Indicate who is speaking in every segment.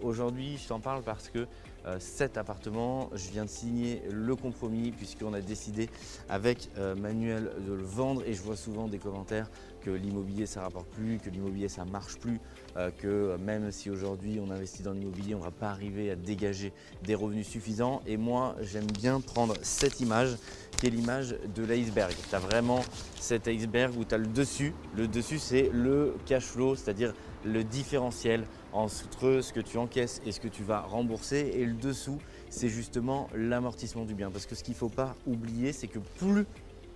Speaker 1: Aujourd'hui, je t'en parle parce que euh, cet appartement, je viens de signer le compromis puisqu'on a décidé avec euh, Manuel de le vendre et je vois souvent des commentaires que l'immobilier ça rapporte plus, que l'immobilier ça marche plus, euh, que même si aujourd'hui on investit dans l'immobilier, on ne va pas arriver à dégager des revenus suffisants. Et moi, j'aime bien prendre cette image qui est l'image de l'iceberg. Tu as vraiment cet iceberg où tu as le dessus. Le dessus, c'est le cash flow, c'est-à-dire le différentiel entre ce que tu encaisses et ce que tu vas rembourser. Et le dessous, c'est justement l'amortissement du bien. Parce que ce qu'il ne faut pas oublier, c'est que plus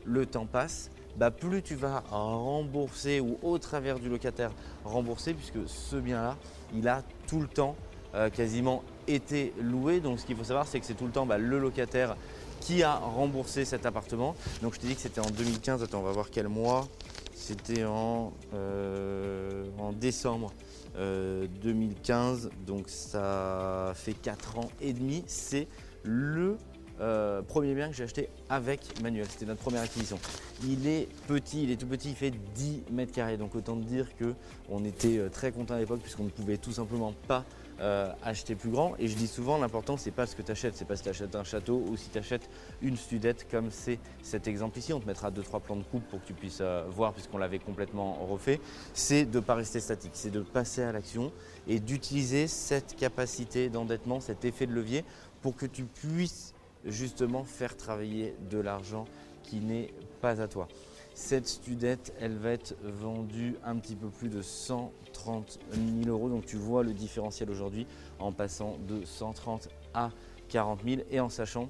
Speaker 1: le temps passe, bah plus tu vas rembourser ou au travers du locataire rembourser, puisque ce bien-là, il a tout le temps euh, quasiment été loué. Donc ce qu'il faut savoir, c'est que c'est tout le temps bah, le locataire qui a remboursé cet appartement. Donc je t'ai dit que c'était en 2015. Attends, on va voir quel mois. C'était en, euh, en décembre 2015, euh, donc ça fait 4 ans et demi. C'est le euh, premier bien que j'ai acheté avec Manuel. C'était notre première acquisition. Il est petit, il est tout petit, il fait 10 mètres carrés. Donc autant dire qu'on était très content à l'époque puisqu'on ne pouvait tout simplement pas euh, acheter plus grand. Et je dis souvent, l'important, c'est pas ce que tu achètes, c'est pas si tu achètes un château ou si tu achètes une studette comme c'est cet exemple ici. On te mettra 2-3 plans de coupe pour que tu puisses euh, voir, puisqu'on l'avait complètement refait. C'est de ne pas rester statique, c'est de passer à l'action et d'utiliser cette capacité d'endettement, cet effet de levier pour que tu puisses justement faire travailler de l'argent qui n'est pas à toi. Cette studette, elle va être vendue un petit peu plus de 130 000 euros. Donc tu vois le différentiel aujourd'hui en passant de 130 à 40 000 et en sachant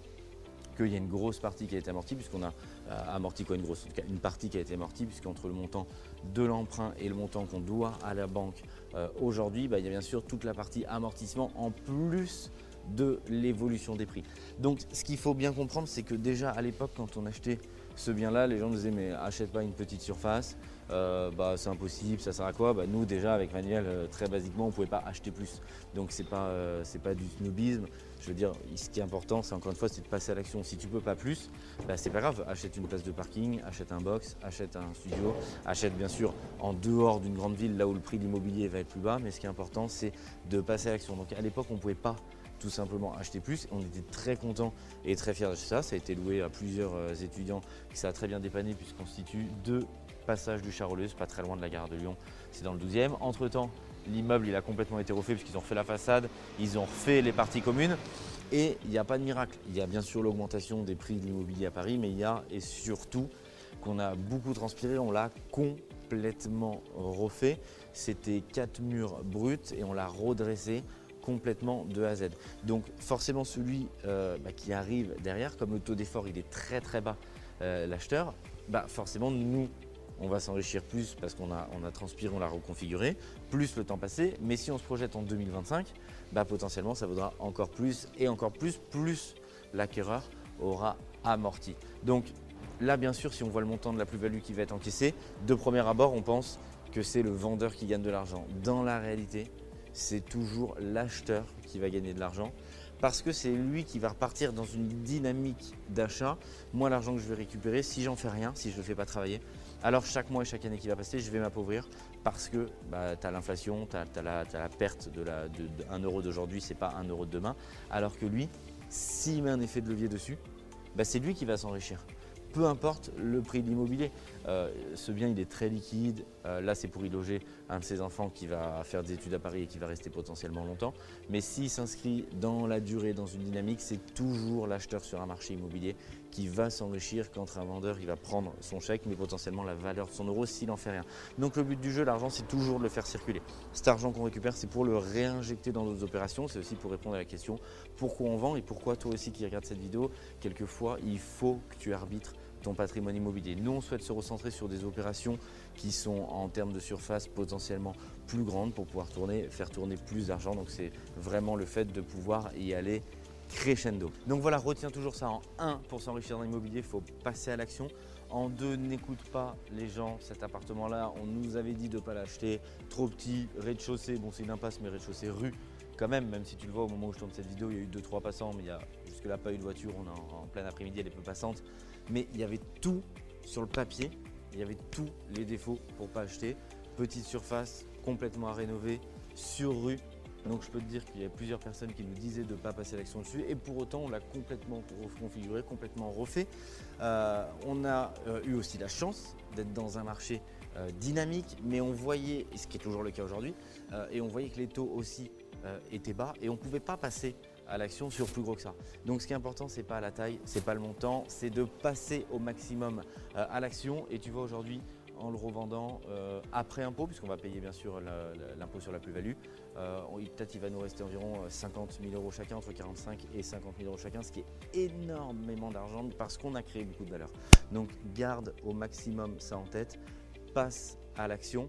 Speaker 1: qu'il y a une grosse partie qui a été amortie, puisqu'on a euh, amorti quoi? Une grosse, partie qui a été amortie, puisqu'entre le montant de l'emprunt et le montant qu'on doit à la banque euh, aujourd'hui, bah, il y a bien sûr toute la partie amortissement en plus de l'évolution des prix. Donc ce qu'il faut bien comprendre, c'est que déjà à l'époque, quand on achetait ce bien-là, les gens nous disaient mais achète pas une petite surface, euh, bah, c'est impossible, ça sert à quoi? Bah, Nous déjà avec Manuel, euh, très basiquement, on ne pouvait pas acheter plus. Donc c'est pas, euh, pas du snobisme. Je veux dire, ce qui est important, c'est encore une fois, c'est de passer à l'action. Si tu peux pas plus, bah, c'est pas grave, achète une place de parking, achète un box, achète un studio, achète bien sûr en dehors d'une grande ville, là où le prix de l'immobilier va être plus bas, mais ce qui est important, c'est de passer à l'action. Donc à l'époque, on ne pouvait pas tout simplement acheter plus. On était très contents et très fiers de ça. Ça a été loué à plusieurs euh, étudiants qui ça a très bien dépanné puisqu'on constitue deux passages du Charolais, pas très loin de la gare de Lyon, c'est dans le 12e. Entre temps, l'immeuble il a complètement été refait puisqu'ils ont refait la façade, ils ont refait les parties communes. Et il n'y a pas de miracle. Il y a bien sûr l'augmentation des prix de l'immobilier à Paris, mais il y a et surtout qu'on a beaucoup transpiré, on l'a complètement refait. C'était quatre murs bruts et on l'a redressé complètement de A à Z. Donc forcément celui euh, bah, qui arrive derrière, comme le taux d'effort il est très très bas, euh, l'acheteur, bah, forcément nous on va s'enrichir plus parce qu'on a, transpiré, on l'a reconfiguré, plus le temps passé. Mais si on se projette en 2025, bah, potentiellement ça vaudra encore plus et encore plus, plus l'acquéreur aura amorti. Donc là, bien sûr, si on voit le montant de la plus-value qui va être encaissée, de premier abord, on pense que c'est le vendeur qui gagne de l'argent. Dans la réalité, c'est toujours l'acheteur qui va gagner de l'argent parce que c'est lui qui va repartir dans une dynamique d'achat. Moi, l'argent que je vais récupérer, si j'en fais rien, si je ne le fais pas travailler, alors chaque mois et chaque année qui va passer, je vais m'appauvrir parce que bah, tu as l'inflation, tu as, la perte de, la, de, 1 euro d'aujourd'hui, c'est pas 1 euro de demain. Alors que lui, s'il met un effet de levier dessus, bah, c'est lui qui va s'enrichir peu importe le prix de l'immobilier. Euh, ce bien, il est très liquide. Euh, là, c'est pour y loger un de ses enfants qui va faire des études à Paris et qui va rester potentiellement longtemps. Mais s'il s'inscrit dans la durée, dans une dynamique, c'est toujours l'acheteur sur un marché immobilier qui va s'enrichir quand un vendeur il va prendre son chèque, mais potentiellement la valeur de son euro s'il n'en fait rien. Donc le but du jeu, l'argent, c'est toujours de le faire circuler. Cet argent qu'on récupère, c'est pour le réinjecter dans d'autres opérations. C'est aussi pour répondre à la question pourquoi on vend et pourquoi toi aussi qui regardes cette vidéo, quelquefois, il faut que tu arbitres patrimoine immobilier. Nous, on souhaite se recentrer sur des opérations qui sont en termes de surface potentiellement plus grandes pour pouvoir tourner, faire tourner plus d'argent. Donc c'est vraiment le fait de pouvoir y aller crescendo. Donc voilà, retiens toujours ça en 1 pour s'enrichir dans l'immobilier, il faut passer à l'action. En deux, n'écoute pas les gens. Cet appartement-là, on nous avait dit de ne pas l'acheter. Trop petit, rez-de-chaussée. Bon, c'est une impasse, mais rez-de-chaussée rue quand même, même si tu le vois au moment où je tourne cette vidéo, il y a eu 2-3 passants, mais il y a jusque-là pas eu de voiture, on est en, plein après-midi, elle est peu passante. Mais il y avait tout sur le papier, il y avait tous les défauts pour pas acheter. Petite surface, complètement à rénover, sur rue. Donc je peux te dire qu'il y a plusieurs personnes qui nous disaient de ne pas passer l'action dessus et pour autant on l'a complètement reconfiguré, complètement refait. Euh, on a euh, eu aussi la chance d'être dans un marché euh, dynamique, mais on voyait, ce qui est toujours le cas aujourd'hui, et on voyait que les taux aussi euh, était bas et on ne pouvait pas passer à l'action sur plus gros que ça. Donc ce qui est important, c'est pas la taille, c'est pas le montant, c'est de passer au maximum euh, à l'action. Et tu vois aujourd'hui, en le revendant euh, après impôt, puisqu'on va payer bien sûr l'impôt sur la plus-value, peut-être il va nous rester environ 50 000 euros chacun, entre 45 et 50 000 euros chacun, ce qui est énormément d'argent parce qu'on a créé beaucoup de valeur. Donc garde au maximum ça en tête, passe à l'action.